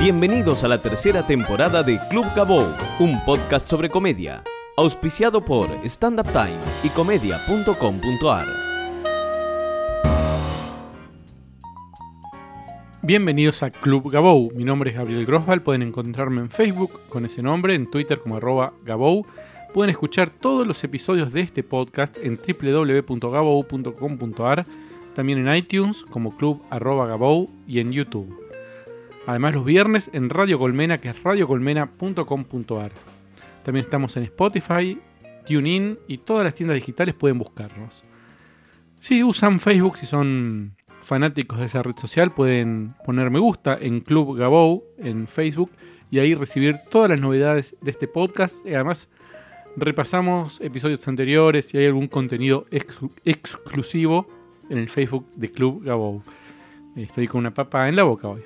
Bienvenidos a la tercera temporada de Club Gabou, un podcast sobre comedia, auspiciado por Stand Up Time y comedia.com.ar. Bienvenidos a Club Gabou. Mi nombre es Gabriel Grosval. Pueden encontrarme en Facebook con ese nombre, en Twitter como arroba Gabou. Pueden escuchar todos los episodios de este podcast en www.gabou.com.ar, también en iTunes como Club arroba Gabou y en YouTube. Además los viernes en Radio Colmena, que es radiocolmena.com.ar. También estamos en Spotify, TuneIn y todas las tiendas digitales pueden buscarnos. Si usan Facebook, si son fanáticos de esa red social, pueden poner me gusta en Club Gabou en Facebook y ahí recibir todas las novedades de este podcast. Y además repasamos episodios anteriores y hay algún contenido exclusivo en el Facebook de Club Gabou. Estoy con una papa en la boca hoy.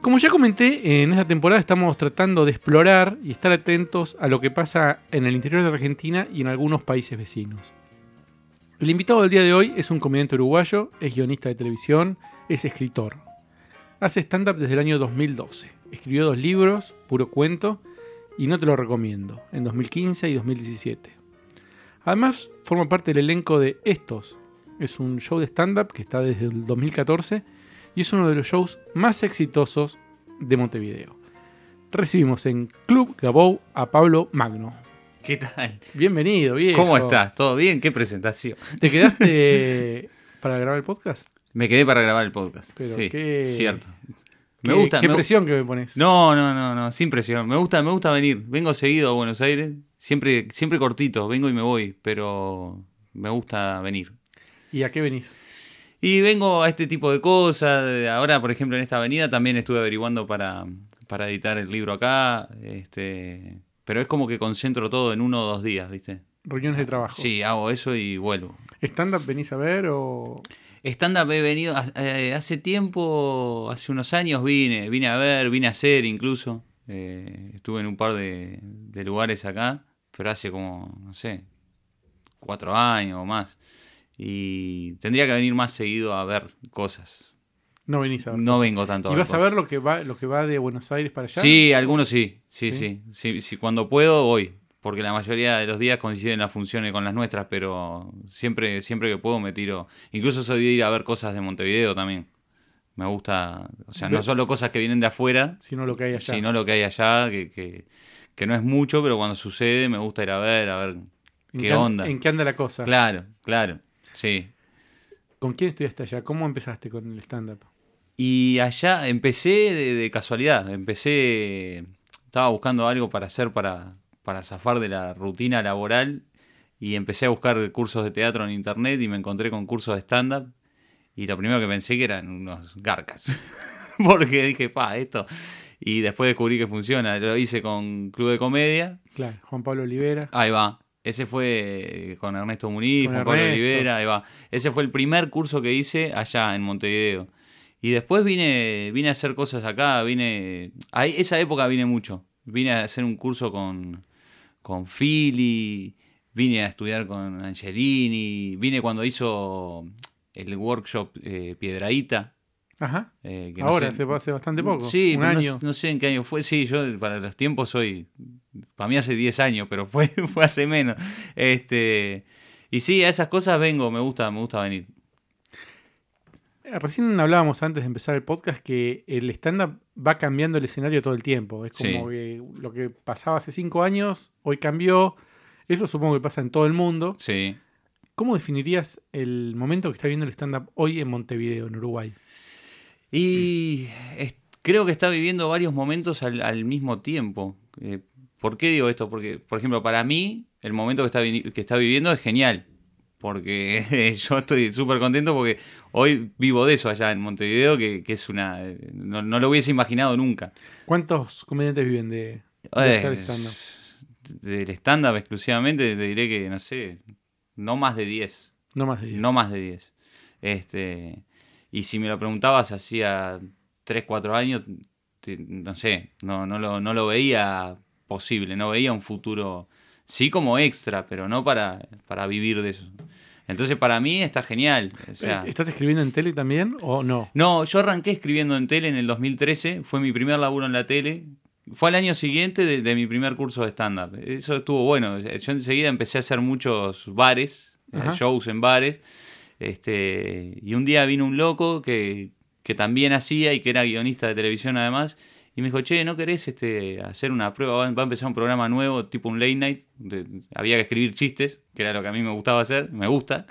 Como ya comenté, en esta temporada estamos tratando de explorar y estar atentos a lo que pasa en el interior de Argentina y en algunos países vecinos. El invitado del día de hoy es un comediante uruguayo, es guionista de televisión, es escritor. Hace stand-up desde el año 2012. Escribió dos libros, puro cuento, y no te lo recomiendo, en 2015 y 2017. Además, forma parte del elenco de Estos. Es un show de stand-up que está desde el 2014 y es uno de los shows más exitosos de Montevideo. Recibimos en Club Gabou a Pablo Magno. ¿Qué tal? Bienvenido, viejo. ¿Cómo estás? ¿Todo bien? ¿Qué presentación? ¿Te quedaste para grabar el podcast? Me quedé para grabar el podcast. Pero sí, qué- cierto. ¿Qué, Me gusta. qué me- presión que me pones. No, no, no, no, sin presión. Me gusta, me gusta venir. Vengo seguido a Buenos Aires, siempre, siempre cortito, vengo y me voy, pero me gusta venir. ¿Y a qué venís? Y vengo a este tipo de cosas. Ahora, por ejemplo, en esta avenida también estuve averiguando para, para editar el libro acá. Este, pero es como que concentro todo en uno o dos días, ¿viste? Reuniones de trabajo. Sí, hago eso y vuelvo. ¿Stand-up venís a ver o...? Stand-up he venido eh, hace tiempo, hace unos años vine, vine a ver, vine a hacer incluso. Eh, estuve en un par de, de lugares acá, pero hace como, no sé, cuatro años o más. Y tendría que venir más seguido a ver cosas. No venís a ver. No vengo tanto ¿Y ver vas a ver lo que va, lo que va de Buenos Aires para allá? Sí, algunos sí, sí, ¿Sí? sí, sí, sí, Cuando puedo voy, porque la mayoría de los días coinciden las funciones con las nuestras, pero siempre, siempre que puedo me tiro. Incluso soy de ir a ver cosas de Montevideo también. Me gusta, o sea, no solo cosas que vienen de afuera, Sino lo que hay allá. sino lo que hay allá, que, que, que no es mucho, pero cuando sucede me gusta ir a ver, a ver ¿En qué onda. ¿En qué anda la cosa? Claro, claro, sí. ¿Con quién estudiaste allá? ¿Cómo empezaste con el stand-up? Y allá empecé de, de casualidad. Empecé. Estaba buscando algo para hacer para, para zafar de la rutina laboral. Y empecé a buscar cursos de teatro en internet y me encontré con cursos de stand-up. Y lo primero que pensé que eran unos garcas. Porque dije, pa, esto. Y después descubrí que funciona. Lo hice con Club de Comedia. Claro, Juan Pablo Olivera. Ahí va. Ese fue con Ernesto Muniz, Con Pablo. Olivera, ahí va. Ese fue el primer curso que hice allá en Montevideo. Y después vine, vine a hacer cosas acá, vine. Ahí, esa época vine mucho. Vine a hacer un curso con, con Philly, vine a estudiar con Angelini, vine cuando hizo el workshop eh, Piedraíta. Ajá. eh, que no Ahora, sé- hace, bastante poco. Sí, un no- año. No, sé en qué año fue. Sí, yo para los tiempos soy. Para mí hace 10 años, pero fue, fue hace menos. Este. Y sí, a esas cosas vengo, me gusta, me gusta venir. Eh, Recién hablábamos antes de empezar el podcast que el stand-up va cambiando el escenario todo el tiempo. Es como Sí. que lo que pasaba hace cinco años, hoy cambió. Eso supongo que pasa en todo el mundo. Sí. ¿Cómo definirías el momento que está viendo el stand-up hoy en Montevideo, en Uruguay? Y es- creo que está viviendo varios momentos al, al mismo tiempo. Eh, ¿Por qué digo esto? Porque, por ejemplo, para mí, el momento que está, que está viviendo es genial. Porque yo estoy súper contento porque hoy vivo de eso allá en Montevideo, que, que es una... No, no lo hubiese imaginado nunca. ¿Cuántos comediantes viven de, de Eh, hacer stand-up? Del stand-up exclusivamente te diré que, no sé, no más de 10. No más de diez. No más de 10. Este, y si me lo preguntabas hacía 3, 4 años, no sé, no, no, lo, no lo veía posible, no veía un futuro, sí como extra, pero no para, para vivir de eso. Entonces para mí está genial. O sea, ¿Estás escribiendo en tele también o no? no, yo arranqué escribiendo en tele en el 2013, fue mi primer laburo en la tele. Fue al año siguiente de, de mi primer curso de stand-up. Eso estuvo bueno. Yo enseguida empecé a hacer muchos bares, eh, Ajá. shows en bares. Este, y un día vino un loco que, que también hacía y que era guionista de televisión además. Y me dijo, che, ¿no querés este, hacer una prueba? Va a empezar un programa nuevo, tipo un late night. había que escribir chistes, que era lo que a mí me gustaba hacer, me gusta.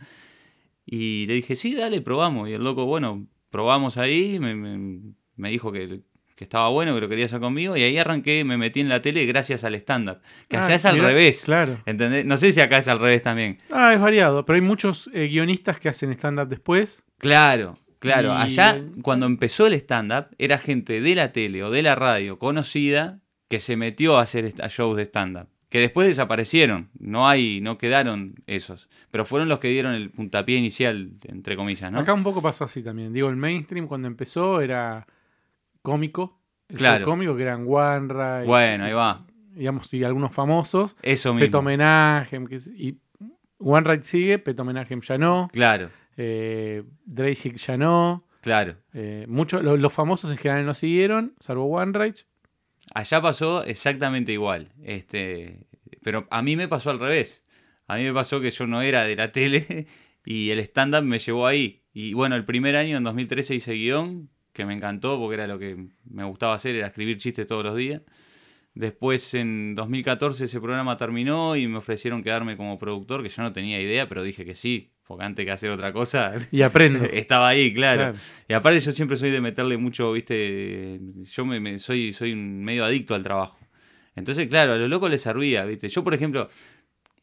Y le dije, sí, dale, probamos. Y el loco, bueno, probamos ahí, me- me dijo que, que estaba bueno, que lo quería hacer conmigo. Y ahí arranqué, me metí en la tele gracias al stand-up. Que Ah, allá es al revés. Claro. ¿Entendés? No sé si acá es al revés también. Ah, es variado, pero hay muchos eh, guionistas que hacen stand-up después. Claro, claro. Y- Allá, cuando empezó el stand-up, era gente de la tele o de la radio conocida que se metió a hacer shows de stand-up. Que después desaparecieron. No hay, no quedaron esos. Pero fueron los que dieron el puntapié inicial, entre comillas, ¿no? Acá un poco pasó así también. Digo, el mainstream cuando empezó era cómico. El Claro. cómico que eran One Bueno, ahí va. digamos, y algunos famosos. Eso mismo. Peto Homenaje, y One Ride sigue, Peto Homenaje ya no, Claro, eh, ya no. claro. eh, muchos, lo- los famosos en general no siguieron, salvo One. Allá pasó exactamente igual. Este, pero a mí me pasó al revés. A mí me pasó que yo no era de la tele y el stand-up me llevó ahí. Y bueno, el primer año, en 2013, hice guion, que me encantó porque era lo que me gustaba hacer, era escribir chistes todos los días. Después, en 2014, ese programa terminó y me ofrecieron quedarme como productor, que yo no tenía idea, pero dije que sí, porque antes que hacer otra cosa, Y aprendo. estaba ahí, claro. Claro. Y aparte yo siempre soy de meterle mucho, viste, yo me, me- soy, soy medio adicto al trabajo. Entonces, claro, a los locos les servía, viste. Yo, por ejemplo,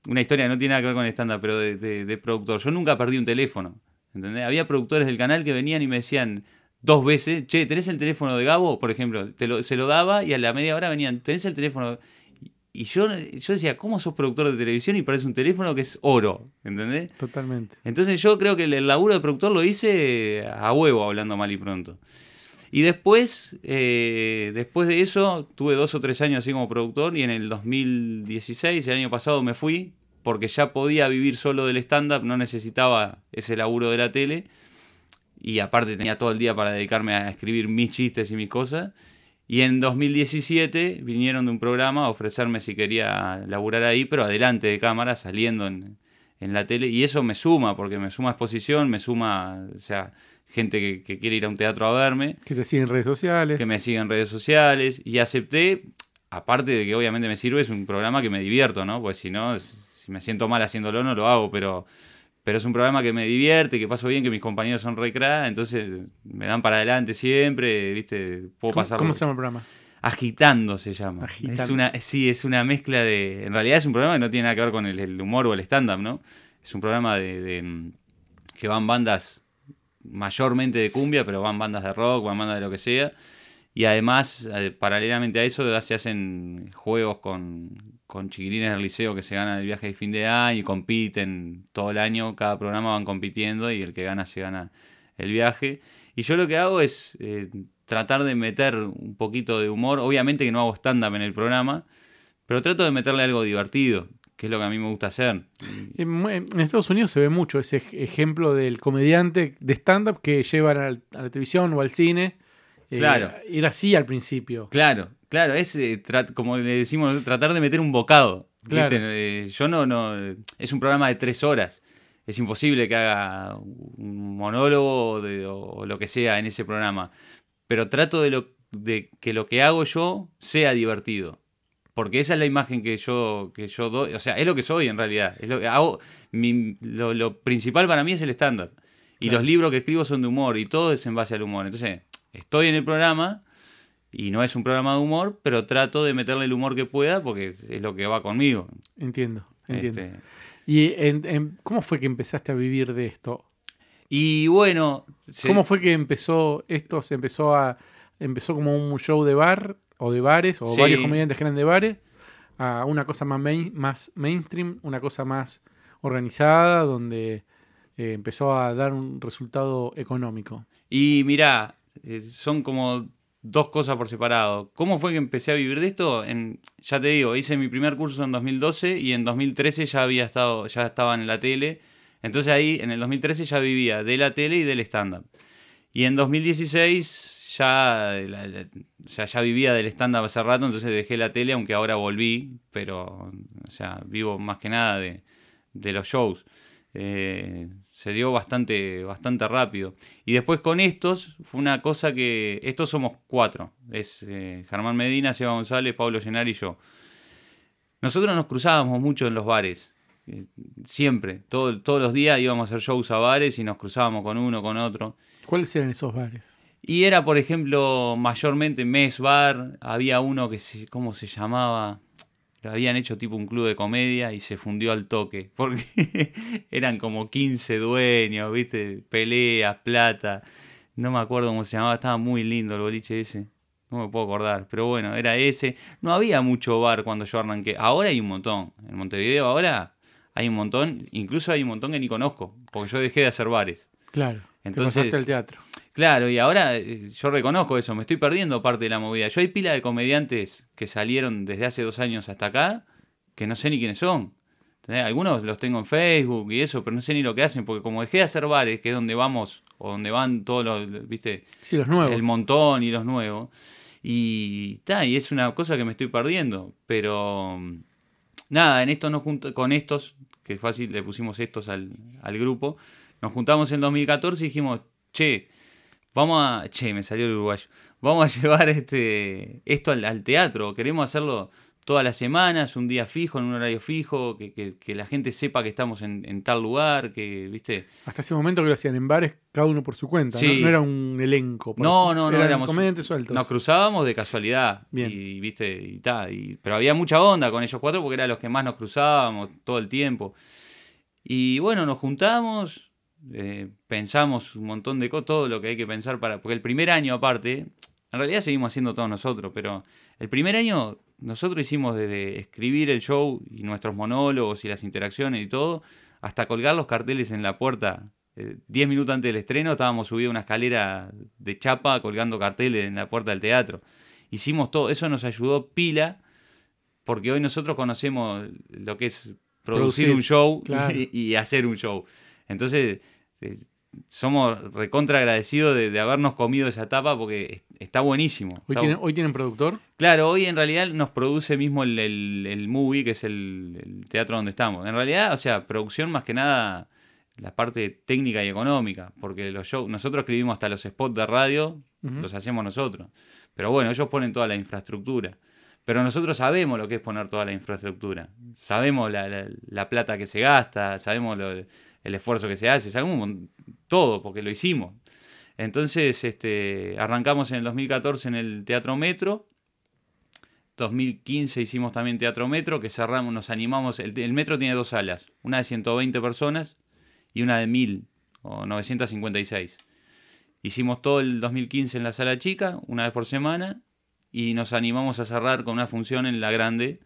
una historia no tiene nada que ver con estándar, pero de, de- de productor. Yo nunca perdí un teléfono, ¿entendés? Había productores del canal que venían y me decían dos veces, che, ¿tenés el teléfono de Gabo? Por ejemplo, te lo, se lo daba y a la media hora venían, ¿tenés el teléfono? Y yo, yo decía, ¿cómo sos productor de televisión y parece un teléfono que es oro? ¿Entendés? Totalmente. Entonces yo creo que el, el laburo de productor lo hice a huevo, hablando mal y pronto. Y después, eh, después de eso, tuve dos o tres años así como productor y en el 2016, el año pasado, me fui porque ya podía vivir solo del stand-up, no necesitaba ese laburo de la tele y aparte tenía todo el día para dedicarme a escribir mis chistes y mis cosas. Y en 2017 vinieron de un programa a ofrecerme si quería laburar ahí, pero adelante de cámara, saliendo en, en la tele. Y eso me suma, porque me suma exposición, me suma, o sea, gente que, que quiere ir a un teatro a verme, Que te siguen en redes sociales. que me sigue en redes sociales. Y acepté, aparte de que obviamente me sirve, es un programa que me divierto, ¿no? Pues si no, si me siento mal haciéndolo, no lo hago, pero... Pero es un programa que me divierte, que paso bien, que mis compañeros son re cra, entonces me dan para adelante siempre, ¿viste? Puedo ¿Cómo, pasar cómo se llama el programa? Agitando se llama. Agitando. Es una, sí, es una mezcla de. En realidad es un programa que no tiene nada que ver con el, el humor o el stand-up, ¿no? Es un programa de, de, mm, que van bandas mayormente de cumbia, pero van bandas de rock, van bandas de lo que sea. Y además, eh, paralelamente a eso, se hacen juegos con, con chiquilines del liceo que se ganan el viaje de fin de año y compiten todo el año. Cada programa van compitiendo y el que gana se gana el viaje. Y yo lo que hago es eh, tratar de meter un poquito de humor. Obviamente que no hago stand-up en el programa, pero trato de meterle algo divertido, que es lo que a mí me gusta hacer. En, Estados Unidos se ve mucho ese ej- ejemplo del comediante de stand-up que llevan a la televisión o al cine. Eh, Claro. Era así al principio. Claro, claro, es eh, como le decimos, tratar de meter un bocado. Claro. Eh, yo no, no, es un programa de tres horas. Es imposible que haga un monólogo o, lo que sea en ese programa. Pero trato de, lo, de que lo que hago yo sea divertido. Porque esa es la imagen que yo, que yo doy. O sea, es lo que soy en realidad. Es lo, que hago, mi- lo, lo principal para mí es el estándar. Y Claro. los libros que escribo son de humor y todo es en base al humor. Entonces, estoy en el programa y no es un programa de humor, pero trato de meterle el humor que pueda porque es lo que va conmigo. Entiendo, entiendo. Este, ¿Y en- en- cómo fue que empezaste a vivir de esto? y bueno, se- ¿Cómo fue que empezó esto? ¿Se empezó a empezó como un show de bar o de bares o Sí. varios comediantes que eran de bares a una cosa más, main- más mainstream, una cosa más organizada donde eh, empezó a dar un resultado económico? Y mirá, eh, son como dos cosas por separado. ¿Cómo fue que empecé a vivir de esto? En, ya te digo, hice mi primer curso en 2012 y en 2013 ya había estado, ya estaba en la tele Entonces ahí en el 2013 ya vivía de la tele y del stand-up. Y en 2016 ya, la- la- sea, ya vivía del stand-up hace rato, entonces dejé la tele, aunque ahora volví, pero o sea, vivo más que nada de, de los shows. Eh, se dio bastante, bastante rápido. Y después con estos, fue una cosa que. Estos somos cuatro. Es eh, Germán Medina, Seba González, Pablo Llenar y yo. Nosotros nos cruzábamos mucho en los bares. eh, Siempre. Todo- todos los días íbamos a hacer shows a bares y nos cruzábamos con uno, con otro. ¿Cuáles eran esos bares? Y era, por ejemplo, mayormente Mes Bar. Había uno que se, ¿cómo se llamaba? Habían hecho tipo un club de comedia y se fundió al toque. Porque eran como 15 dueños, ¿viste? Peleas, plata. No me acuerdo cómo se llamaba. Estaba muy lindo el boliche ese. No me puedo acordar. Pero bueno, era ese. No había mucho bar cuando yo arranqué. Ahora hay un montón. En Montevideo ahora hay un montón. Incluso hay un montón que ni conozco. Porque yo dejé de hacer bares. Claro. Entonces- te al teatro. Claro, y ahora eh, yo reconozco eso, me estoy perdiendo parte de la movida. Yo hay pila de comediantes que salieron desde hace dos años hasta acá que no sé ni quiénes son. Algunos los tengo en Facebook y eso, pero no sé ni lo que hacen, porque como dejé de hacer bares, que es donde vamos, o donde van todos los, viste, Sí, los nuevos. el montón y los nuevos, y, ta, y es una cosa que me estoy perdiendo. Pero mm, nada, en esto nos junt- con estos, que fácil le pusimos estos al, al grupo, nos juntamos en 2014 y dijimos, che, vamos a. Che, me salió el uruguayo. Vamos a llevar este esto al, al teatro. Queremos hacerlo todas las semanas, un día fijo, en un horario fijo, que, que- que la gente sepa que estamos en, en tal lugar, que, viste. Hasta ese momento que lo hacían en bares, cada uno por su cuenta. Sí. ¿no? No era un elenco. No, no, no, eran éramos- comediantes sueltos. Nos cruzábamos de casualidad. Bien. Y, viste, y ta, y- pero había mucha onda con ellos cuatro porque eran los que más nos cruzábamos todo el tiempo. Y bueno, nos juntamos, eh, pensamos un montón de cosas, todo lo que hay que pensar para. Porque el primer año, aparte, en realidad seguimos haciendo todos nosotros, pero el primer año nosotros hicimos desde escribir el show y nuestros monólogos y las interacciones y todo, hasta colgar los carteles en la puerta. Eh, Diez minutos antes del estreno estábamos subidos a una escalera de chapa colgando carteles en la puerta del teatro. Hicimos todo, eso nos ayudó pila, porque hoy nosotros conocemos lo que es producir, Producir, un show claro. y, y hacer un show. Entonces, somos recontra agradecidos de, de habernos comido esa etapa porque es- está buenísimo. Hoy tienen, bu- hoy tienen productor. Claro, hoy en realidad nos produce mismo el, el, el movie, que es el, el teatro donde estamos. En realidad, o sea, producción más que nada la parte técnica y económica, porque los shows, nosotros escribimos hasta los spots de radio, los hacemos nosotros. Pero bueno, ellos ponen toda la infraestructura. Pero nosotros sabemos lo que es poner toda la infraestructura. Sabemos la, la- la plata que se gasta, sabemos lo- el esfuerzo que se hace, sabemos todo, porque lo hicimos. Entonces, este, arrancamos en el 2014 en el Teatro Metro. 2015 hicimos también Teatro Metro, que cerramos, nos animamos. El, el Metro tiene dos salas, una de 120 personas y una de 1000 o 956. Hicimos todo el 2015 en la sala chica, una vez por semana, y nos animamos a cerrar con una función en la grande,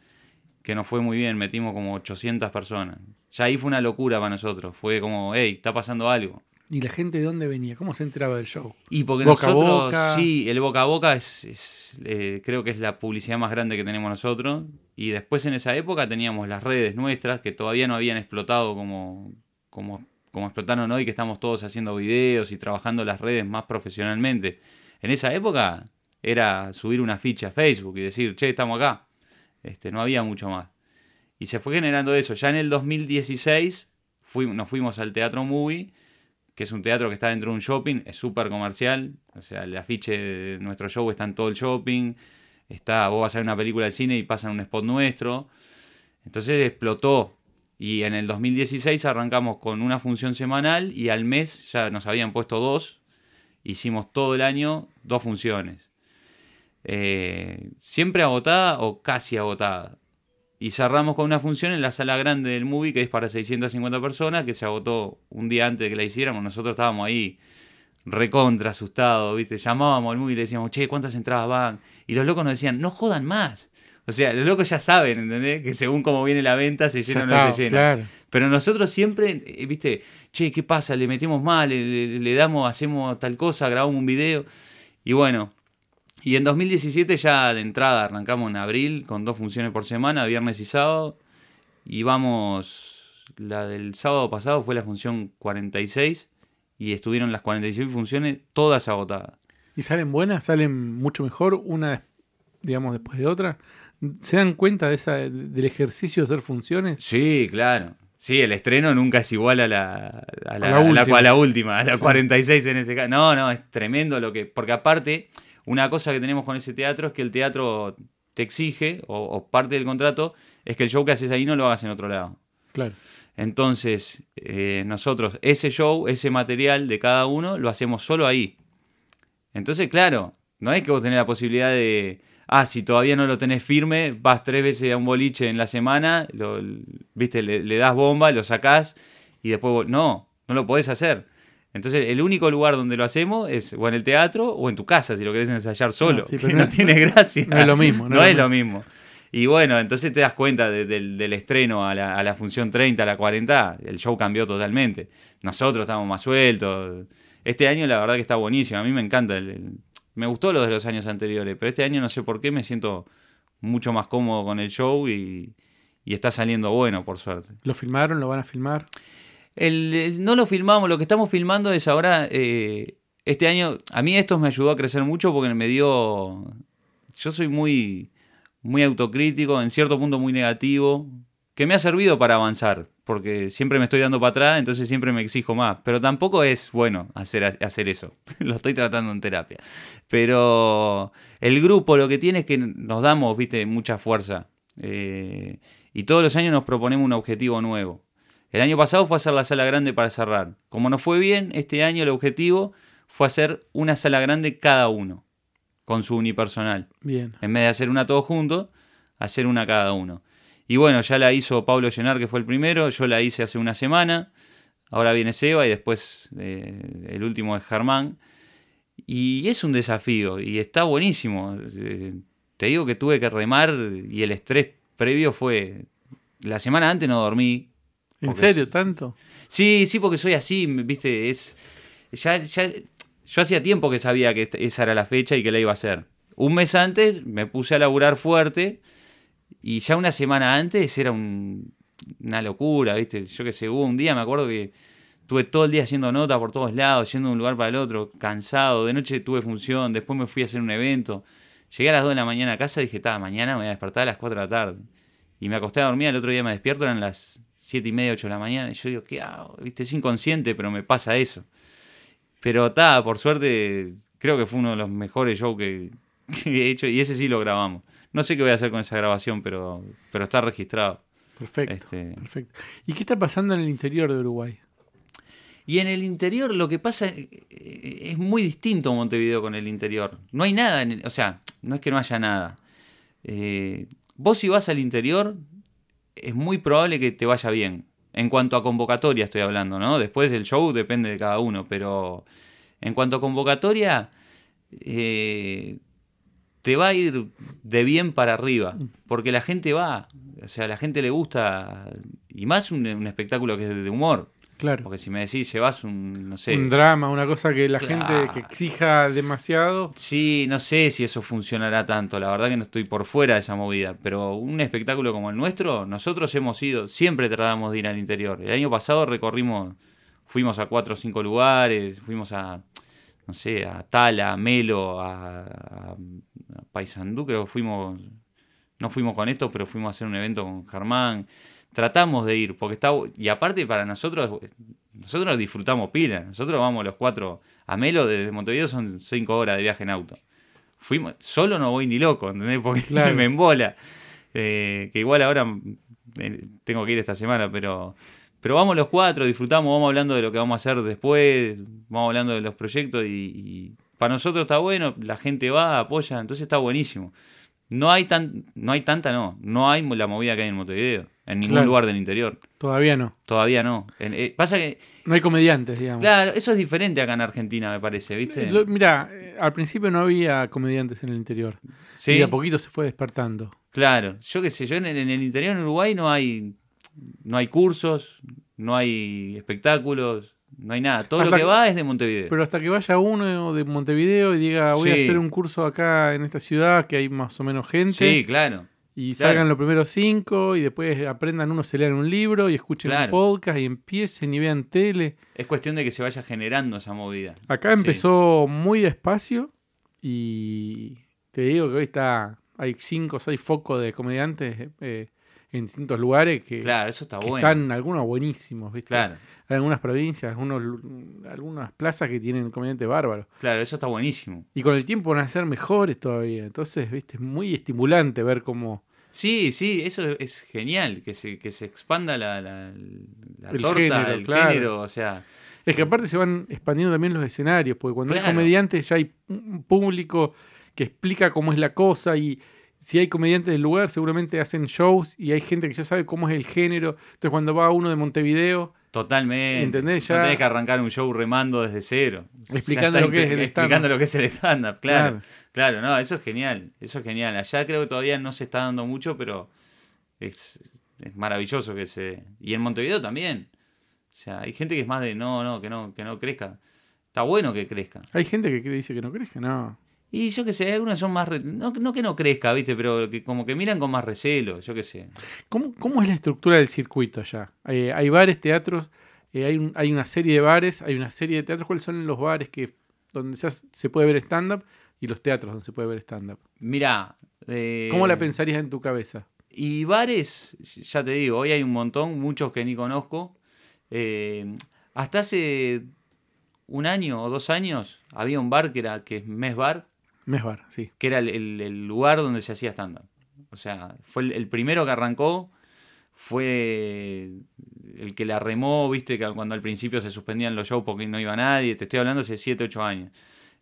que nos fue muy bien, metimos como 800 personas. Ya ahí fue una locura para nosotros, fue como, hey, está pasando algo. ¿Y la gente de dónde venía? ¿Cómo se enteraba del show? Y porque Boca a nosotros, boca. sí, el boca a boca es, es, eh, creo que es la publicidad más grande que tenemos nosotros. Y después en esa época teníamos las redes nuestras que todavía no habían explotado como, como, como explotaron hoy, que estamos todos haciendo videos y trabajando las redes más profesionalmente. En esa época era subir una ficha a Facebook y decir, che, estamos acá. Este, no había mucho más. Y se fue generando eso. Ya en el 2016 fui- nos fuimos al Teatro Movie que es un teatro que está dentro de un shopping, es súper comercial, o sea, el afiche de nuestro show está en todo el shopping, está, vos vas a ver una película de cine y pasan un spot nuestro, entonces explotó, y en el 2016 arrancamos con una función semanal y al mes ya nos habían puesto dos, hicimos todo el año dos funciones, Eh, siempre agotada o casi agotada. Y cerramos con una función en la sala grande del movie que es para 650 personas, que se agotó un día antes de que la hiciéramos. Nosotros estábamos ahí recontra asustados, ¿viste? Llamábamos al movie y le decíamos, che, ¿cuántas entradas van? Y los locos nos decían, no jodan más. O sea, los locos ya saben, ¿entendés? Que según cómo viene la venta, se llena o no se llena. Claro. Pero nosotros siempre, eh, viste, che, ¿qué pasa? Le metemos mal, le, le- le damos, hacemos tal cosa, grabamos un video. Y bueno, y en 2017 ya de entrada arrancamos en abril con dos funciones por semana, viernes y sábado. Y vamos, la del sábado pasado fue la función 46 y estuvieron las 46 funciones todas agotadas. ¿Y salen buenas? ¿Salen mucho mejor una, digamos, después de otra? ¿Se dan cuenta de esa, del ejercicio de hacer funciones? Sí, claro. Sí, el estreno nunca es igual a la, a la, A la a la- última. a la última, a la Sí. 46 en este caso. No, no, es tremendo lo que. Porque aparte, una cosa que tenemos con ese teatro es que el teatro te exige, o, o parte del contrato, es que el show que haces ahí no lo hagas en otro lado. Claro. Entonces, eh, nosotros, ese show, ese material de cada uno, lo hacemos solo ahí. Entonces, claro, no es que vos tenés la posibilidad de, ah, si todavía no lo tenés firme, vas tres veces a un boliche en la semana, lo, viste, le, le das bomba, lo sacás y después, vos- no, no lo podés hacer. Entonces, el único lugar donde lo hacemos es o en el teatro o en tu casa, si lo querés ensayar solo. Ah, sí, que pero no, no- tiene gracia. no es lo mismo, No, es lo mismo. Y bueno, entonces te das cuenta de- del, del estreno a la, a la función 30, a la 40, el show cambió totalmente. Nosotros estamos más sueltos. Este año la verdad que está buenísimo. A mí me encanta. el- el- me gustó lo de los años anteriores, pero este año no sé por qué me siento mucho más cómodo con el show y, y está saliendo bueno, por suerte. ¿Lo filmaron? ¿Lo van a filmar? El, eh, no lo filmamos, lo que estamos filmando es ahora, eh, este año, a mí esto me ayudó a crecer mucho porque me dio, yo soy muy, muy autocrítico, en cierto punto muy negativo, que me ha servido para avanzar, porque siempre me estoy dando para atrás, entonces siempre me exijo más, pero tampoco es bueno hacer, hacer eso, lo estoy tratando en terapia. Pero el grupo lo que tiene es que nos damos, viste, mucha fuerza. eh, y todos los años nos proponemos un objetivo nuevo. El año pasado fue hacer la sala grande para cerrar. Como no fue bien, este año el objetivo fue hacer una sala grande cada uno, con su unipersonal. Bien. En vez de hacer una todos juntos, hacer una cada uno. Y bueno, ya la hizo Pablo Llenar, que fue el primero, yo la hice hace una semana, ahora viene Seba y después eh, el último es Germán. Y es un desafío y está buenísimo. Eh, te digo que tuve que remar y el estrés previo fue... La semana antes no dormí, ¿En serio? ¿Tanto? Sí, sí, porque soy así, viste, es. Ya, ya, yo hacía tiempo que sabía que esa era la fecha y que la iba a hacer. Un mes antes me puse a laburar fuerte y ya una semana antes era un- una locura, viste. Yo que sé, hubo un día, me acuerdo que tuve todo el día haciendo nota por todos lados, yendo de un lugar para el otro, cansado. De noche tuve función, después me fui a hacer un evento. Llegué a las 2 de la mañana a casa y dije, está, mañana me voy a despertar a las 4 de la tarde. Y me acosté a dormir, el otro día me despierto, eran las 7 y media, 8 de la mañana. Y yo digo, ¿qué hago? Viste, es inconsciente, pero me pasa eso. Pero está, por suerte, creo que fue uno de los mejores shows que, que he hecho. Y ese sí lo grabamos. No sé qué voy a hacer con esa grabación, pero, pero está registrado. Perfecto. Este, Perfecto. ¿Y qué está pasando en el interior de Uruguay? Y en el interior lo que pasa eh, eh, es muy distinto Montevideo con el interior. No hay nada, en el- o sea, no es que no haya nada. Eh, vos si vas al interior, es muy probable que te vaya bien. En cuanto a convocatoria estoy hablando, ¿no? Después el show depende de cada uno, pero en cuanto a convocatoria, eh, te va a ir de bien para arriba, porque la gente va, o sea, a la gente le gusta, y más un, un espectáculo que es de humor. Claro. Porque si me decís, llevas un, no sé. Un drama, una cosa que la Claro. gente que exija demasiado. Sí, no sé si eso funcionará tanto, la verdad que no estoy por fuera de esa movida, pero un espectáculo como el nuestro, nosotros hemos ido, siempre tratamos de ir al interior. El año pasado recorrimos, fuimos a cuatro o cinco lugares, fuimos a, no sé, a Tala, a Melo, a, a- a Paysandú, creo que fuimos, no fuimos con esto, pero fuimos a hacer un evento con Germán. Tratamos de ir, porque está, y aparte para nosotros, nosotros disfrutamos pila, nosotros vamos los cuatro a Melo desde Montevideo son cinco horas de viaje en auto. Fuimos, solo no voy ni loco, ¿entendés? Porque Claro. me embola. Eh, que igual ahora eh, tengo que ir esta semana, pero, pero vamos los cuatro, disfrutamos, vamos hablando de lo que vamos a hacer después, vamos hablando de los proyectos y, y para nosotros está bueno, la gente va, apoya, entonces está buenísimo. No hay tan, no hay tanta, no, no hay la movida que hay en Montevideo, en ningún Claro. lugar del interior, Todavía no. todavía no. En- eh, pasa que, No hay comediantes, digamos. claro, eso es diferente acá en Argentina, me parece, ¿viste? Mira, eh, al principio no había comediantes en el interior. Sí. Y a poquito se fue despertando. Claro, yo qué sé, yo en, el- en el interior en Uruguay no hay no hay cursos, no hay espectáculos, no hay nada. Todo Hasta lo que va es de Montevideo. Pero hasta que vaya uno de Montevideo y diga, voy a hacer un curso acá en esta ciudad que hay más o menos gente. sí, claro. Y Claro. salgan los primeros cinco y después aprendan uno, se lean un libro y escuchen Claro. un podcast y empiecen y vean tele. Es cuestión de que se vaya generando esa movida. Acá Sí. empezó muy despacio y te digo que hoy está hay cinco o seis focos de comediantes eh, en distintos lugares que, Claro, eso está que bueno. están algunos buenísimos, ¿viste? Claro, Hay algunas provincias, algunos, algunas plazas que tienen comediantes bárbaros. claro, eso está buenísimo. Y con el tiempo van a ser mejores todavía. Entonces, viste, es muy estimulante ver cómo Sí, sí, eso es genial, que se, que se expanda la, la, la El torta, género, el claro. género, o sea, Es que aparte se van expandiendo también los escenarios, porque cuando hay comediantes ya hay un público que explica cómo es la cosa y si hay comediantes del lugar seguramente hacen shows y hay gente que ya sabe cómo es el género. Entonces cuando va uno de Montevideo totalmente. ¿Entendés? Ya- No tenés que arrancar un show remando desde cero. Explicando lo que es el stand-up. Explicando lo que es el stand-up, claro. Claro. Claro, no, eso es genial, eso es genial. Allá creo que todavía no se está dando mucho, pero es, es maravilloso que se... Y en Montevideo también. O sea, hay gente que es más de no, no, que no, que no crezca. Está bueno que crezca. hay gente que dice que no crezca, no. Y yo qué sé, algunos son más... re- No, no que no crezca, ¿viste? Pero que como que miran con más recelo, yo qué sé. ¿Cómo, cómo es la estructura del circuito allá? Eh, hay bares, teatros, eh, hay, un- hay una serie de bares, hay una serie de teatros. ¿Cuáles son los bares que donde se, hace- se puede ver stand-up y los teatros donde se puede ver stand-up? Mirá... eh, ¿Cómo la pensarías en tu cabeza? Y bares, ya te digo, hoy hay un montón, muchos que ni conozco. Eh, hasta hace un año o dos años había un bar que era que es Mes Bar, Mes bar, sí. que era el, el- el lugar donde se hacía stand-up. O sea, fue el, el primero que arrancó, fue el que la remó, viste, que cuando al principio se suspendían los shows porque no iba nadie, te estoy hablando hace 7, 8 años.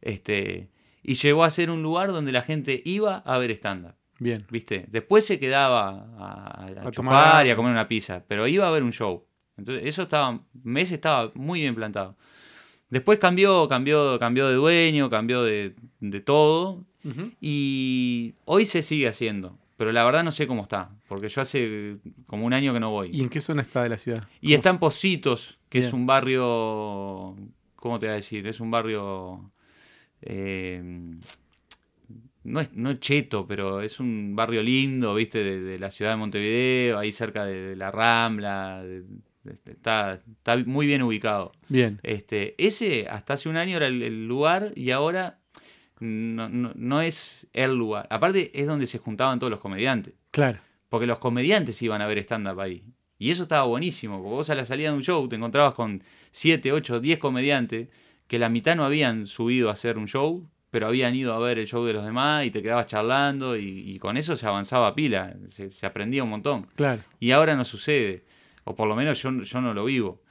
Este, y llegó a ser un lugar donde la gente iba a ver stand-up. Bien. ¿Viste? Después se quedaba a, a, A chupar tomar y a comer una pizza, pero iba a ver un show. Entonces, eso estaba, Mes estaba muy bien plantado. Después cambió, cambió, cambió de dueño, cambió de, de todo. Y hoy se sigue haciendo. Pero la verdad no sé cómo está. Porque yo hace como un año que no voy. ¿Y en qué zona está de la ciudad? Y está en Positos, que es un barrio. ¿Cómo te voy a decir? Es un barrio. eh, no, es, no es cheto, pero es un barrio lindo, ¿viste? De, de la ciudad de Montevideo, ahí cerca de, de la Rambla. de- está, está muy bien ubicado. Bien. Este, ese hasta hace un año era el, el lugar y ahora no, no- no es el lugar. Aparte, es donde se juntaban todos los comediantes. Claro. Porque los comediantes iban a ver stand-up ahí. Y eso estaba buenísimo, porque vos a la salida de un show te encontrabas con 7, 8, 10 comediantes que la mitad no habían subido a hacer un show, pero habían ido a ver el show de los demás y te quedabas charlando y, y con eso se avanzaba a pila, se, se aprendía un montón. Claro. Y ahora no sucede, o por lo menos yo, yo no lo vivo.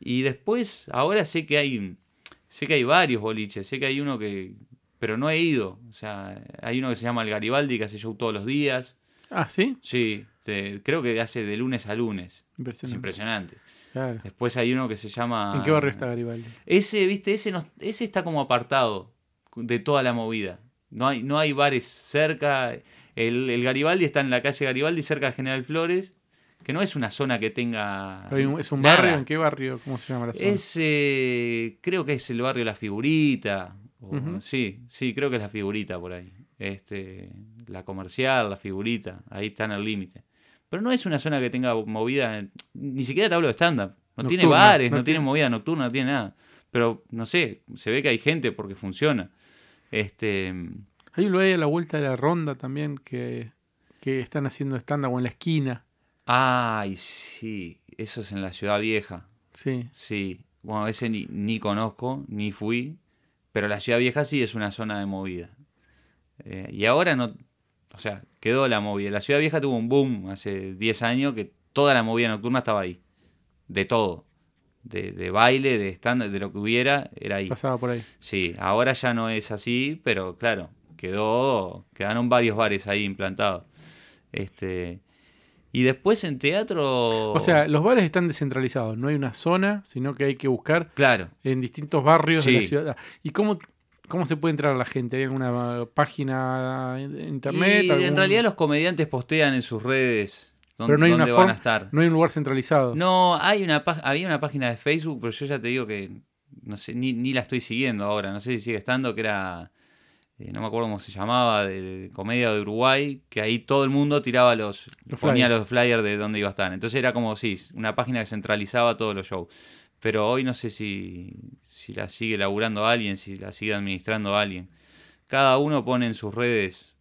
Y después, ahora sé que hay sé que hay varios boliches, sé que hay uno que pero no he ido, o sea, hay uno que se llama el Garibaldi que hace show todos los días. Ah, ¿sí? Sí, te- creo que hace de lunes a lunes. Es Impresionante. impresionante. Claro. Después hay uno que se llama. ¿En qué barrio está Garibaldi? Ese, viste, ese, no- ese está como apartado de toda la movida. No hay, no hay bares cerca. El, el Garibaldi está en la calle Garibaldi, cerca de General Flores, que no es una zona que tenga. ¿Es un nada. barrio? ¿En qué barrio? ¿Cómo se llama la zona? Es, eh, creo que es el barrio La Figurita. o-. Sí, sí, creo que es La Figurita por ahí. Este, la comercial, La Figurita, ahí está en el límite. Pero no es una zona que tenga movida, ni siquiera te hablo de stand-up. No tiene bares, no no, tiene movida nocturna, no tiene nada. Pero no sé, se ve que hay gente porque funciona. Este, Hay un lugar a la vuelta de la ronda también que, que están haciendo stand-up o en la esquina. Ay, sí, eso es en la ciudad vieja. Sí. Sí, bueno, ese ni, ni conozco, ni fui, pero la ciudad vieja sí es una zona de movida. Eh, y ahora no, o sea, quedó la movida. La ciudad vieja tuvo un boom hace 10 años que toda la movida nocturna estaba ahí. De todo. De, de baile, de stand, de lo que hubiera, era ahí. Pasaba por ahí. Sí, ahora ya no es así, pero claro, quedó, quedaron varios bares ahí implantados. Este, y después en teatro... O sea, los bares están descentralizados. No hay una zona, sino que hay que buscar claro. en distintos barrios de la ciudad. ¿Y cómo, cómo se puede entrar a la gente? ¿Hay alguna página de internet? Y algún- en realidad los comediantes postean en sus redes dónde, Pero no hay una van a estar. No hay un lugar centralizado. No, hay una había una página de Facebook, pero yo ya te digo que no sé, ni, ni la estoy siguiendo ahora, no sé si sigue estando, que era eh, no me acuerdo cómo se llamaba, de, de comedia de Uruguay, que ahí todo el mundo tiraba los, Los ponía flyers. los flyers de dónde iba a estar. Entonces era como, sí, una página que centralizaba todos los shows. Pero hoy no sé si, si la sigue laburando alguien, si la sigue administrando alguien. Cada uno pone en sus redes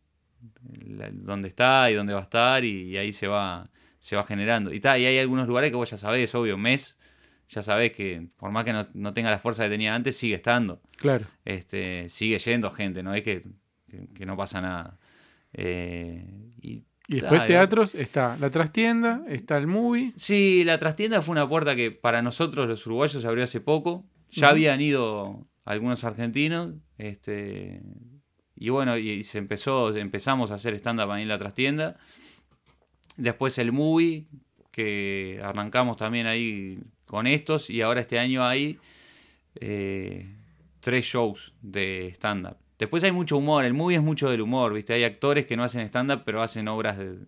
la- dónde está y dónde va a estar y, y ahí se va, se va generando. Y, ta, y hay algunos lugares que vos ya sabés, obvio, mes, ya sabés que por más que no, no tenga la fuerza que tenía antes, sigue estando Claro. este, sigue yendo gente, no es que, que- que no pasa nada. Eh, y, Y después teatros está la trastienda, está el movie. Sí, la trastienda fue una puerta que para nosotros los uruguayos se abrió hace poco. Ya habían ido algunos argentinos. Este, y bueno, y se empezó, empezamos a hacer stand-up ahí en la trastienda. Después el movie, que arrancamos también ahí con estos. Y ahora este año hay eh, tres shows de stand-up. Después hay mucho humor, el movie es mucho del humor, ¿viste? Hay actores que no hacen stand-up, pero hacen obras de-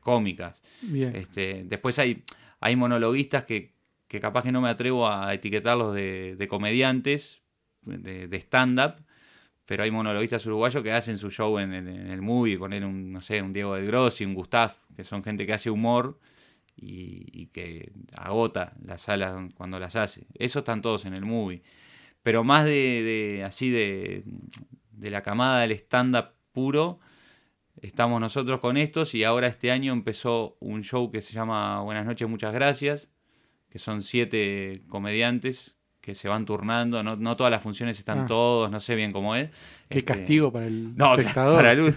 cómicas. Bien. Este, después hay, hay monologuistas que, que capaz que no me atrevo a etiquetarlos de, de comediantes, de, de stand-up, pero hay monologuistas uruguayos que hacen su show en, el- en el movie, poner un, no sé, un Diego del Grossi, un Gustav, que son gente que hace humor y, y que agota las salas cuando las hace. Esos están todos en el movie. Pero más de, de- así de, de la camada del stand-up puro, estamos nosotros con estos y ahora este año empezó un show que se llama Buenas noches, muchas gracias, que son siete comediantes que se van turnando, no, no todas las funciones están Ah. todos, no sé bien cómo es. Qué Este, castigo para el No, espectador. para el,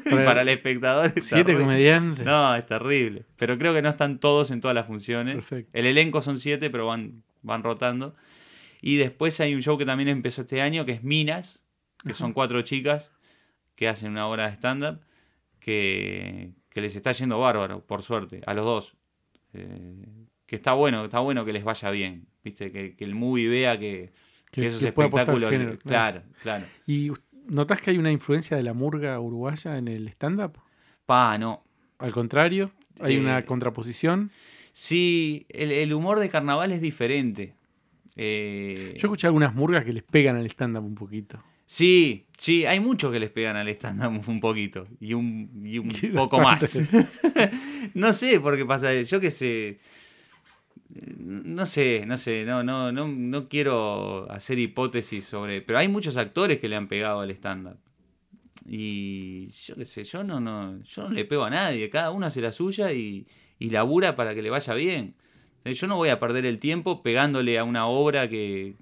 Para- para el espectador. es Siete terrible. comediantes. No, es terrible. Pero creo que no están todos en todas las funciones. Perfecto. El elenco son siete, pero van, van rotando. Y después hay un show que también empezó este año, que es Minas, que Ajá. son cuatro chicas que hacen una obra de stand-up, que, que les está yendo bárbaro, por suerte, a los dos. Eh, que está bueno, está bueno que les vaya bien, ¿viste? Que, que el movie vea que, que, Que- esos espectáculos... género, claro, claro. ¿Y notás que hay una influencia de la murga uruguaya en el stand-up? Pa, no, Al contrario, hay Eh, una contraposición. Sí, el, el humor de carnaval es diferente. Eh, Yo escuché algunas murgas que les pegan al stand-up un poquito. Sí, sí, hay muchos que les pegan al stand-up un poquito y un, y un poco más. no sé por qué pasa, yo qué sé. No sé, no sé, no, no, no, no quiero hacer hipótesis sobre. Pero hay muchos actores que le han pegado al stand-up. Y yo qué sé, yo no, no, yo no le pego a nadie, cada uno hace la suya y, y labura para que le vaya bien. Eh, Yo no voy a perder el tiempo pegándole a una obra que,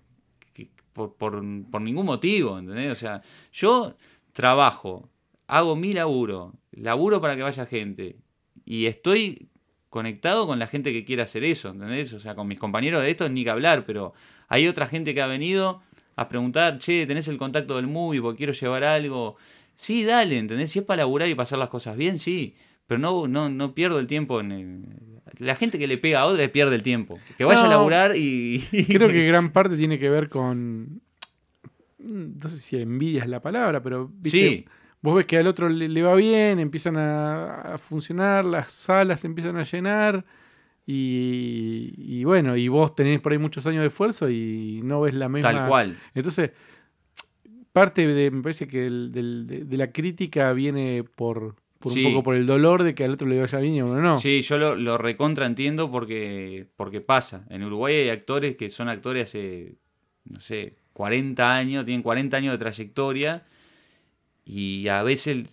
que- por, por, por ningún motivo, ¿entendés? O sea, yo trabajo, hago mi laburo, laburo para que vaya gente y estoy conectado con la gente que quiere hacer eso, ¿entendés? O sea, con mis compañeros de esto ni que hablar, pero hay otra gente que ha venido a preguntar, che, ¿tenés el contacto del movie porque quiero llevar algo? Sí, dale, ¿entendés? Si es para laburar y pasar las cosas bien, sí. Pero no, no, no pierdo el tiempo en el- La gente que le pega a otra pierde el tiempo. Que vaya No. a laburar y... Creo que gran parte tiene que ver con. No sé si envidia es la palabra, pero. ¿viste? Sí, Vos ves que al otro le, le va bien, empiezan a, a funcionar, las salas empiezan a llenar. Y, y bueno, y vos tenés por ahí muchos años de esfuerzo y no ves la misma. tal cual. Entonces, parte de, me parece que el- del- de, de la crítica viene por, por Sí. un poco por el dolor de que al otro le vaya bien y a uno no. Sí, yo lo, lo recontra entiendo porque, porque pasa. En Uruguay hay actores que son actores hace, no sé, 40 años, tienen 40 años de trayectoria y a veces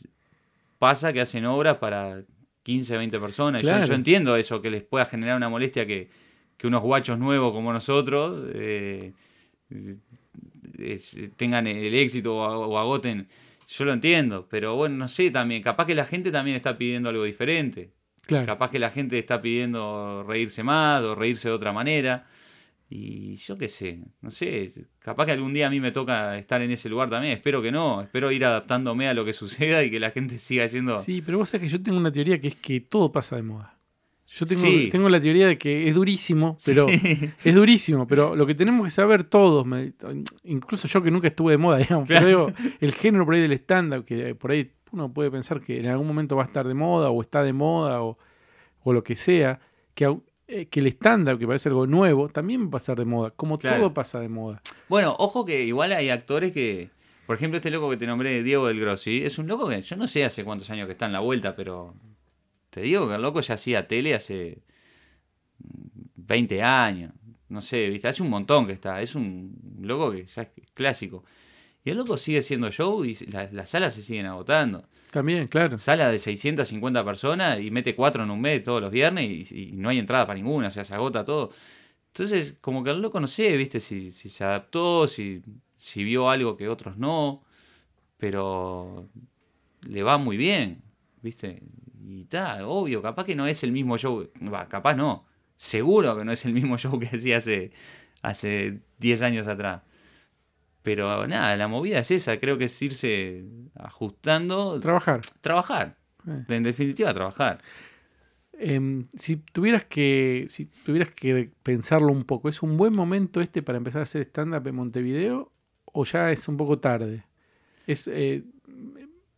pasa que hacen obras para 15, 20 personas. Yo- Claro. Yo, entiendo eso, que les pueda generar una molestia que, que unos guachos nuevos como nosotros eh, es- tengan el éxito o agoten. Yo lo entiendo, pero bueno, no sé también, capaz que la gente también está pidiendo algo diferente. Claro. Capaz que la gente está pidiendo reírse más o reírse de otra manera. Y yo qué sé, no sé, capaz que algún día a mí me toca estar en ese lugar también, espero que no, espero ir adaptándome a lo que suceda y que la gente siga yendo. Sí, pero vos sabés que yo tengo una teoría que es que todo pasa de moda. Yo tengo, Sí. tengo la teoría de que es durísimo, pero es durísimo, pero lo que tenemos que saber todos, incluso yo que nunca estuve de moda, digamos, pero digo, el género por ahí del stand-up, que por ahí uno puede pensar que en algún momento va a estar de moda o está de moda o, o lo que sea, que, eh, que el stand-up, que parece algo nuevo, también va a pasar de moda, como Claro. todo pasa de moda. Bueno, ojo que igual hay actores que, Por ejemplo, este loco que te nombré, Diego del Grossi, es un loco que yo no sé hace cuántos años que está en la vuelta, pero te digo que el loco ya hacía tele hace 20 años. No sé, ¿viste? Hace un montón que está. Es un loco que ya es clásico. Y el loco sigue siendo show y la- las salas se siguen agotando. También, claro. Sala de 650 personas y mete cuatro en un mes todos los viernes y, no hay entrada para ninguna, o sea, se agota todo. Entonces, como que el loco no sé, viste, si, si se adaptó, si, vio algo que otros no, pero le va muy bien, viste. Y está, obvio, capaz que no es el mismo show, va, capaz no, seguro que no es el mismo show que hacía hace, hace 10 años atrás. Pero nada, la movida es esa, creo que es irse ajustando, Trabajar. trabajar. Eh. En definitiva, trabajar. Em, si tuvieras que si tuvieras que pensarlo un poco, ¿es un buen momento este para empezar a hacer stand-up en Montevideo o ya es un poco tarde? Es, eh,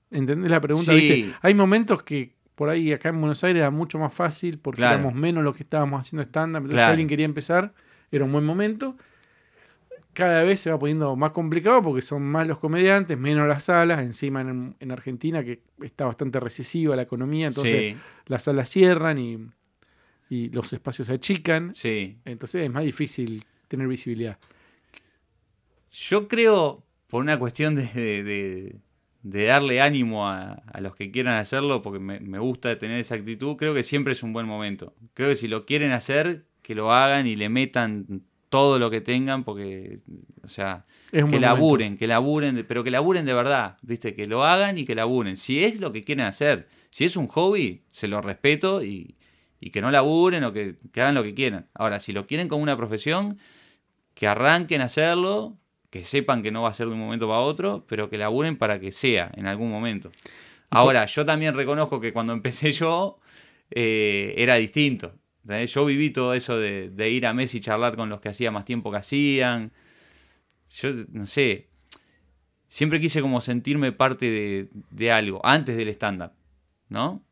¿Entendés la pregunta? Sí. ¿viste? Hay momentos que por ahí acá en Buenos Aires era mucho más fácil porque Claro. éramos menos los que estábamos haciendo stand-up. Entonces, Claro. si alguien quería empezar, era un buen momento. Cada vez se va poniendo más complicado porque son más los comediantes, menos las salas. Encima en, en Argentina, que está bastante recesiva la economía, entonces sí, las salas cierran y, y los espacios se achican. sí. Entonces es más difícil tener visibilidad. Yo creo, por una cuestión de, de- de- de darle ánimo a, a los que quieran hacerlo, porque me, me gusta tener esa actitud, creo que siempre es un buen momento. Creo que si lo quieren hacer, que lo hagan y le metan todo lo que tengan, porque, o sea, Es que laburen, que laburen, pero que laburen de verdad, ¿viste? Que lo hagan y que laburen. Si es lo que quieren hacer, si es un hobby, se lo respeto y, y que no laburen o que, que hagan lo que quieran. Ahora, si lo quieren como una profesión, que arranquen a hacerlo, que sepan que no va a ser de un momento para otro, pero que laburen para que sea en algún momento. Ahora, yo también reconozco que cuando empecé yo eh, era distinto. ¿Entendés? Yo viví todo eso de, de ir a Messi y charlar con los que hacía más tiempo que hacían. Yo, no sé, siempre quise como sentirme parte de, de algo, antes del stand-up, ¿no?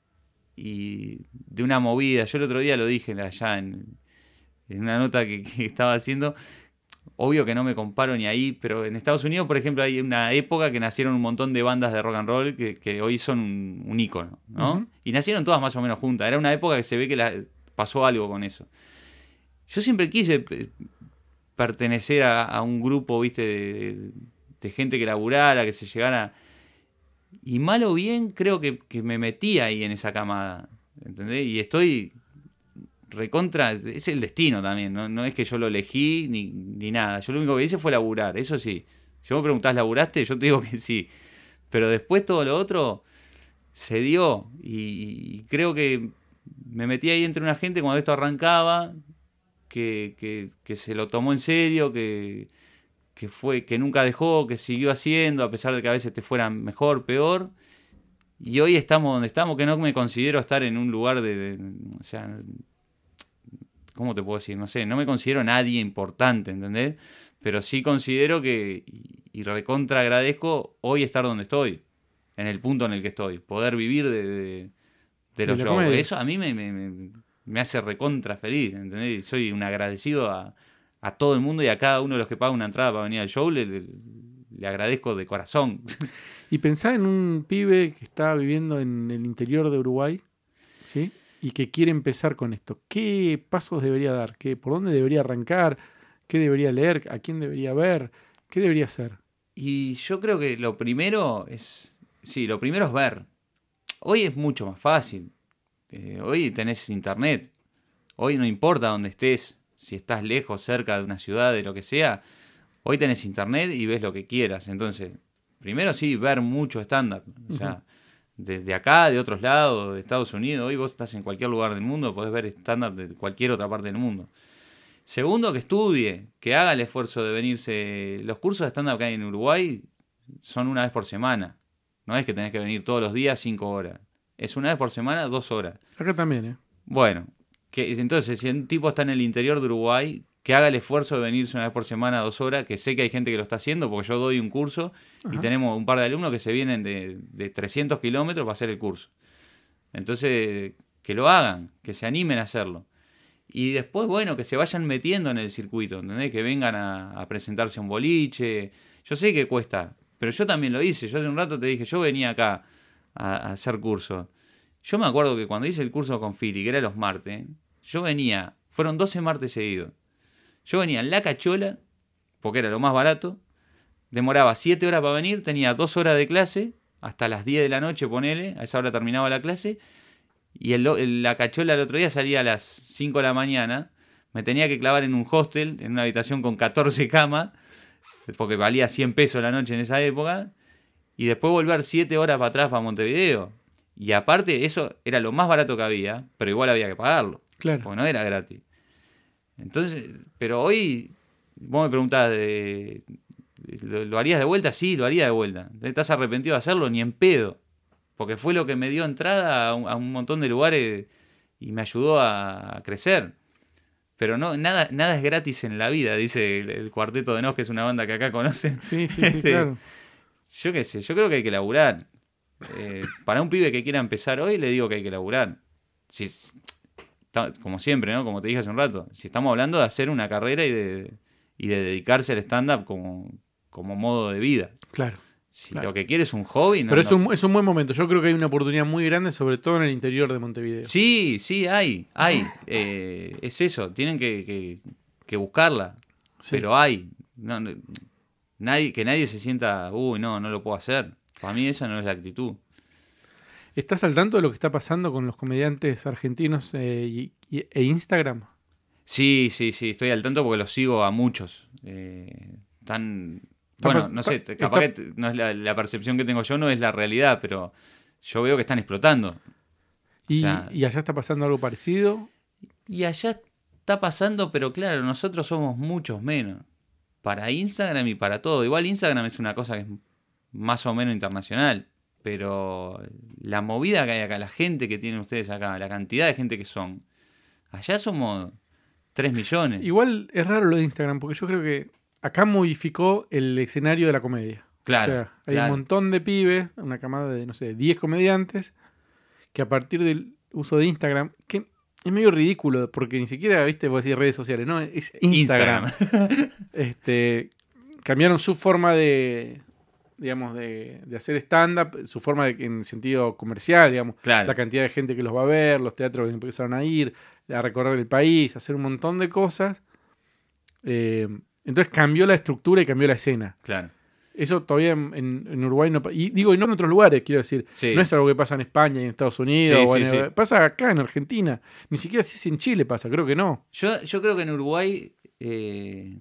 Y de una movida. Yo el otro día lo dije allá en, en una nota que, que estaba haciendo. Obvio que no me comparo ni ahí, pero en Estados Unidos, por ejemplo, hay una época que nacieron un montón de bandas de rock and roll que, que hoy son un, un ícono, ¿no? Y nacieron todas más o menos juntas. Era una época que se ve que la- pasó algo con eso. Yo siempre quise eh, pertenecer a, un grupo, viste, de, gente que laburara, que se llegara. Y mal o bien, creo que, me metí ahí en esa camada. ¿Entendés? Y estoy recontra. Es el destino también, ¿no? No es que yo lo elegí ni, ni nada. Yo lo único que hice fue laburar, eso sí. Si vos me preguntás, ¿laburaste? Yo te digo que sí. Pero después todo lo otro se dio. Y creo que me metí ahí entre una gente cuando esto arrancaba, que, que- que se lo tomó en serio, que, que fue, que nunca dejó, que siguió haciendo, a pesar de que a veces te fuera mejor, peor. Y hoy estamos donde estamos, que no me considero estar en un lugar de, o sea, ¿cómo te puedo decir? No sé, no me considero nadie importante, ¿entendés? Pero sí considero que, y, recontra agradezco hoy estar donde estoy, en el punto en el que estoy, poder vivir de, de los la shows. comedia. Eso a mí me, me- me- me hace recontra feliz, ¿entendés? Soy un agradecido a, a todo el mundo y a cada uno de los que paga una entrada para venir al show, le, le- le agradezco de corazón. Y pensá en un pibe que está viviendo en el interior de Uruguay, ¿sí? Y que quiere empezar con esto. ¿Qué pasos debería dar? ¿Qué, ¿Por dónde debería arrancar? ¿Qué debería leer? ¿A quién debería ver? ¿Qué debería hacer? Y yo creo que lo primero es. Sí, lo primero es ver. Hoy es mucho más fácil. Eh, hoy tenés internet. Hoy no importa dónde estés, si estás lejos, cerca de una ciudad, de lo que sea. Hoy tenés internet y ves lo que quieras. Entonces, primero sí, ver mucho stand-up. O sea, desde acá, de otros lados, de Estados Unidos. Hoy vos estás en cualquier lugar del mundo, podés ver stand-up de cualquier otra parte del mundo. Segundo, que estudie, que haga el esfuerzo de venirse. Los cursos de stand-up que hay en Uruguay son una vez por semana. No es que tenés que venir todos los días cinco horas. Es una vez por semana, dos horas. Acá también, ¿eh? Bueno, que, entonces, si un tipo está en el interior de Uruguay, que haga el esfuerzo de venirse una vez por semana, dos horas, que sé que hay gente que lo está haciendo, porque yo doy un curso y tenemos un par de alumnos que se vienen de, de 300 kilómetros para hacer el curso. Entonces, que lo hagan, que se animen a hacerlo. Y después, bueno, que se vayan metiendo en el circuito, ¿entendés? Que vengan a, a presentarse a un boliche. Yo sé que cuesta, Pero yo también lo hice. Yo hace un rato te dije, yo venía acá a, hacer curso. Yo me acuerdo que cuando hice el curso con Philly, que era los martes, yo venía, fueron 12 martes seguidos. Yo venía en la cachola, porque era lo más barato, demoraba 7 horas para venir, tenía 2 horas de clase, hasta las 10 de la noche, ponele, a esa hora terminaba la clase, y el, el- la cachola el otro día salía a las 5 de la mañana, me tenía que clavar en un hostel, en una habitación con 14 camas, porque valía 100 pesos la noche en esa época, y después volver 7 horas para atrás para Montevideo. Y aparte, eso era lo más barato que había, pero igual había que pagarlo, Claro. porque no era gratis. Entonces, pero hoy, vos me preguntás, de, ¿lo, lo harías de vuelta? Sí, lo haría de vuelta. ¿Estás arrepentido de hacerlo? Ni en pedo. Porque fue lo que me dio entrada a un, a un montón de lugares y me ayudó a, a crecer. Pero no, nada, nada es gratis en la vida, dice el, el Cuarteto de Nos, que es una banda que acá conocen. Sí, sí, sí, Este, claro. Yo qué sé, yo creo que hay que laburar. Eh, para un pibe que quiera empezar hoy, le digo que hay que laburar. Si, como siempre, ¿no? Como te dije hace un rato, si estamos hablando de hacer una carrera y de, y de dedicarse al stand-up como, como modo de vida. Claro. Si Claro. lo que quieres es un hobby, no. Pero es no- un, es un buen momento. Yo creo que hay una oportunidad muy grande, sobre todo en el interior de Montevideo. Sí, sí, hay, hay. Eh, es eso, tienen que, que- que buscarla. Sí. Pero hay. No, nadie, que nadie se sienta, uy, no, no lo puedo hacer. Para mí esa no es la actitud. ¿Estás al tanto de lo que está pasando con los comediantes argentinos eh, y- y- e Instagram? Sí, sí, sí, estoy al tanto porque los sigo a muchos. Eh, tan. Bueno, no sé, capaz está- que no es la, la percepción que tengo yo, no es la realidad, pero yo veo que están explotando. Y, sea- y allá está pasando algo parecido. Y allá está pasando, pero claro, nosotros somos muchos menos. Para Instagram y para todo. Igual Instagram es una cosa que es más o menos internacional. Pero la movida que hay acá, la gente que tienen ustedes acá, la cantidad de gente que son. Allá somos 3 millones. Igual es raro lo de Instagram, porque yo creo que acá modificó el escenario de la comedia. Claro, O sea, hay claro. un montón de pibes, una camada de, no sé, 10 comediantes, que a partir del uso de Instagram, que es medio ridículo, porque ni siquiera, viste, vos decís redes sociales, no, es Instagram. este, cambiaron su forma de, digamos, de, de hacer stand-up, su forma de- en sentido comercial, digamos, Claro. la cantidad de gente que los va a ver, los teatros que empezaron a ir, a recorrer el país, a hacer un montón de cosas. Eh, entonces cambió la estructura y cambió la escena. Claro. Eso todavía en, Uruguay no pa- y digo, y no en otros lugares, quiero decir. Sí. No es algo que pasa en España y en Estados Unidos. Sí, o sí, en- sí. Pasa acá en Argentina. Ni siquiera si es en Chile pasa, creo que no. Yo, yo creo que en Uruguay eh,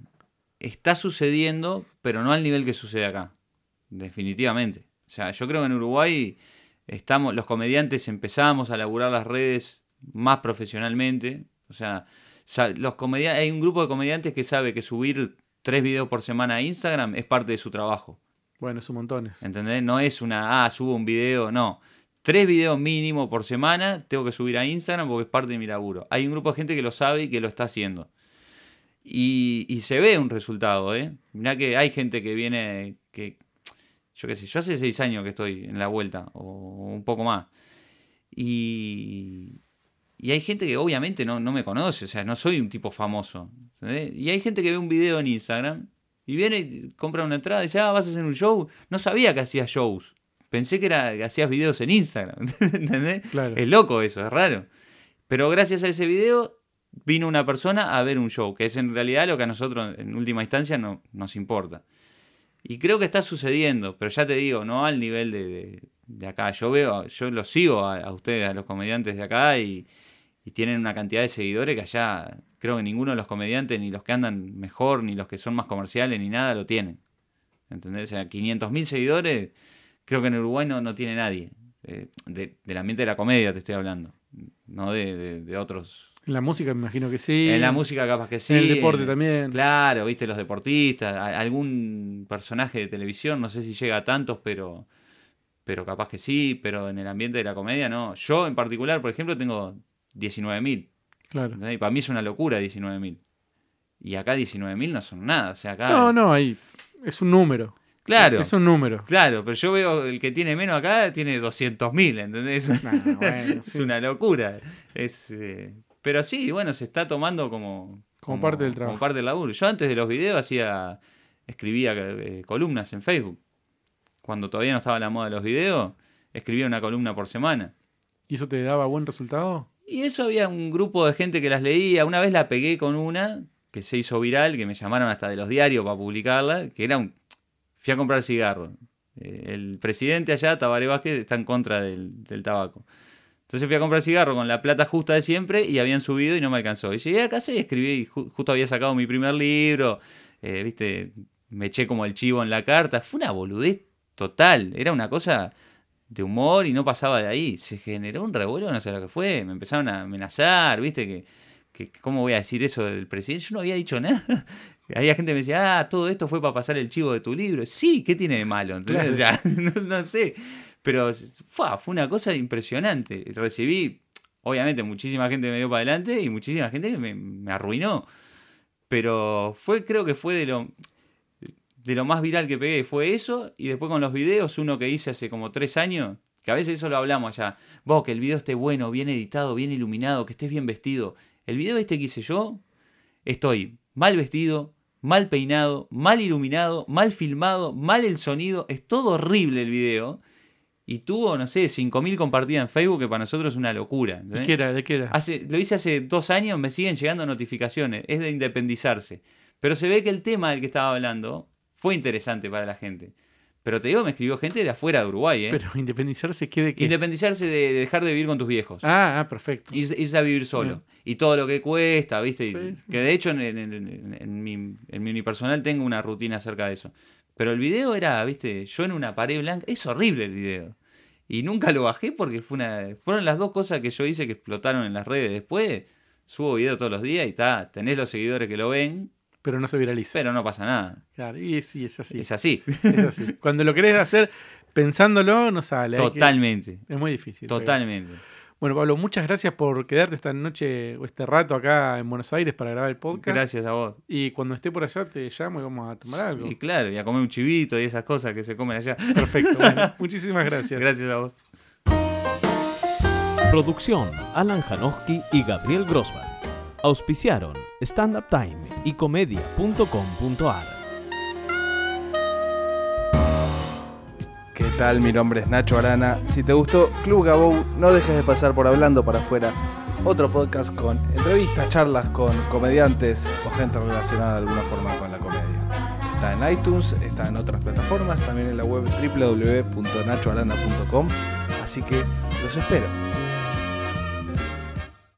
está sucediendo, pero no al nivel que sucede acá. Definitivamente. O sea, yo creo que en Uruguay estamos, los comediantes empezamos a laburar las redes más profesionalmente. O sea, los hay un grupo de comediantes que sabe que subir tres videos por semana a Instagram es parte de su trabajo. Bueno, es un montón. ¿Entendés? No es una, ah, subo un video, no. Tres videos mínimo por semana tengo que subir a Instagram porque es parte de mi laburo. Hay un grupo de gente que lo sabe y que lo está haciendo. Y, y se ve un resultado, ¿eh? Mirá que hay gente que viene, que, yo qué sé, yo hace seis años que estoy en la vuelta, o un poco más. Y, y hay gente que obviamente no, no me conoce, o sea, no soy un tipo famoso. ¿entendés? Y hay gente que ve un video en Instagram y viene y compra una entrada y dice, ah, vas a hacer un show. No sabía que hacías shows. Pensé que, era, que hacías videos en Instagram. ¿Entendés? Claro. Es loco eso, es raro. Pero gracias a ese video vino una persona a ver un show, que es en realidad lo que a nosotros en última instancia no, nos importa. Y creo que está sucediendo, pero ya te digo, no al nivel de, de- de acá. Yo veo, yo los sigo a, a ustedes, a los comediantes de acá, y, y tienen una cantidad de seguidores que allá creo que ninguno de los comediantes, ni los que andan mejor, ni los que son más comerciales, ni nada, lo tienen. ¿Entendés? O sea, 500.000 seguidores, creo que en Uruguay no, no tiene nadie. Eh, de- del ambiente de la comedia te estoy hablando, no de, de- de otros. En la música me imagino que sí. En la música capaz que sí. En el deporte en- también. Claro, viste, los deportistas, a- algún personaje de televisión, no sé si llega a tantos, pero, pero capaz que sí, pero en el ambiente de la comedia no. Yo en particular, por ejemplo, tengo 19.000. Claro. ¿entendés? Y para mí es una locura 19.000. Y acá 19.000 no son nada. O sea, acá. No, no, ahí es un número. Claro. Es un número. Claro, pero yo veo el que tiene menos acá tiene 200.000, ¿entendés? Nah, bueno, es sí. una locura. Es, eh, pero sí, bueno, se está tomando como, Como parte del trabajo. Como parte del laburo. Yo antes de los videos hacía, escribía eh, columnas en Facebook. cuando todavía no estaba la moda de los videos, escribía una columna por semana. ¿Y eso te daba buen resultado? Y eso había un grupo de gente que las leía. Una vez la pegué con una que se hizo viral, que me llamaron hasta de los diarios para publicarla, que era un... Fui a comprar cigarro. Eh, el presidente allá, Tabaré Vázquez, está en contra del, tabaco. Entonces fui a comprar cigarro con la plata justa de siempre y habían subido y no me alcanzó. Y llegué a casa y escribí, y ju- justo había sacado mi primer libro, eh, viste, me eché como el chivo en la carta. Fue una boludez total, era una cosa de humor y no pasaba de ahí. Se generó un revuelo, no sé lo que fue, me empezaron a amenazar, viste, que, que cómo voy a decir eso del presidente. Yo no había dicho nada. Había gente que me decía, ah, todo esto fue para pasar el chivo de tu libro. Sí, ¿qué tiene de malo? ¿Entendés? O sea, no, no sé. Pero fue, fue una cosa impresionante. Recibí, obviamente, muchísima gente me dio para adelante y muchísima gente que me, me arruinó. Pero fue, creo que fue de lo, de lo más viral que pegué. Fue eso. Y después con los videos, uno que hice hace como tres años. Que a veces eso lo hablamos allá. Vos, que el video esté bueno, bien editado, bien iluminado, que estés bien vestido. El video este que hice yo, estoy mal vestido, mal peinado, mal iluminado, mal filmado, mal el sonido. Es todo horrible el video. Y tuvo, no sé, 5.000 compartidas en Facebook, que para nosotros es una locura. ¿De qué era? ¿De qué era? Hace, lo hice hace dos años, me siguen llegando notificaciones. Es de independizarse. Pero se ve que el tema del que estaba hablando fue interesante para la gente. Pero te digo, me escribió gente de afuera de Uruguay, ¿eh? Pero independizarse, ¿qué de qué? Independizarse de, de dejar de vivir con tus viejos. ah, ah, perfecto. Irse, irse a vivir solo. Y todo lo que cuesta, ¿viste? Y- Sí, sí. Que de hecho en, en- en- en mi, en mi unipersonal tengo una rutina acerca de eso. Pero el video era, ¿viste? Yo en una pared blanca. Es horrible el video. Y nunca lo bajé porque fue una, fueron las dos cosas que yo hice que explotaron en las redes. Después subo video todos los días y está, tenés los seguidores que lo ven, Pero no se viraliza. pero no pasa nada. Claro, y sí, es así. Es así. Es así. Cuando lo querés hacer pensándolo, no sale. que- Totalmente. Es muy difícil. pero- Totalmente. Bueno, Pablo, muchas gracias por quedarte esta noche o este rato acá en Buenos Aires para grabar el podcast. Gracias a vos. Y cuando esté por allá te llamo y vamos a tomar algo. Y claro, y a comer un chivito y esas cosas que se comen allá. Perfecto. Bueno, muchísimas gracias. Gracias a vos. Producción Alan Janowski y Gabriel Grossman. Auspiciaron Stand Up Time y comedia.com.ar. ¿Qué tal? Mi nombre es Nacho Arana. Si te gustó Club Gabou, no dejes de pasar por Hablando para afuera, otro podcast con entrevistas, charlas con comediantes o gente relacionada de alguna forma con la comedia. Está en iTunes, está en otras plataformas, también en la web www.nachoarana.com, así que los espero.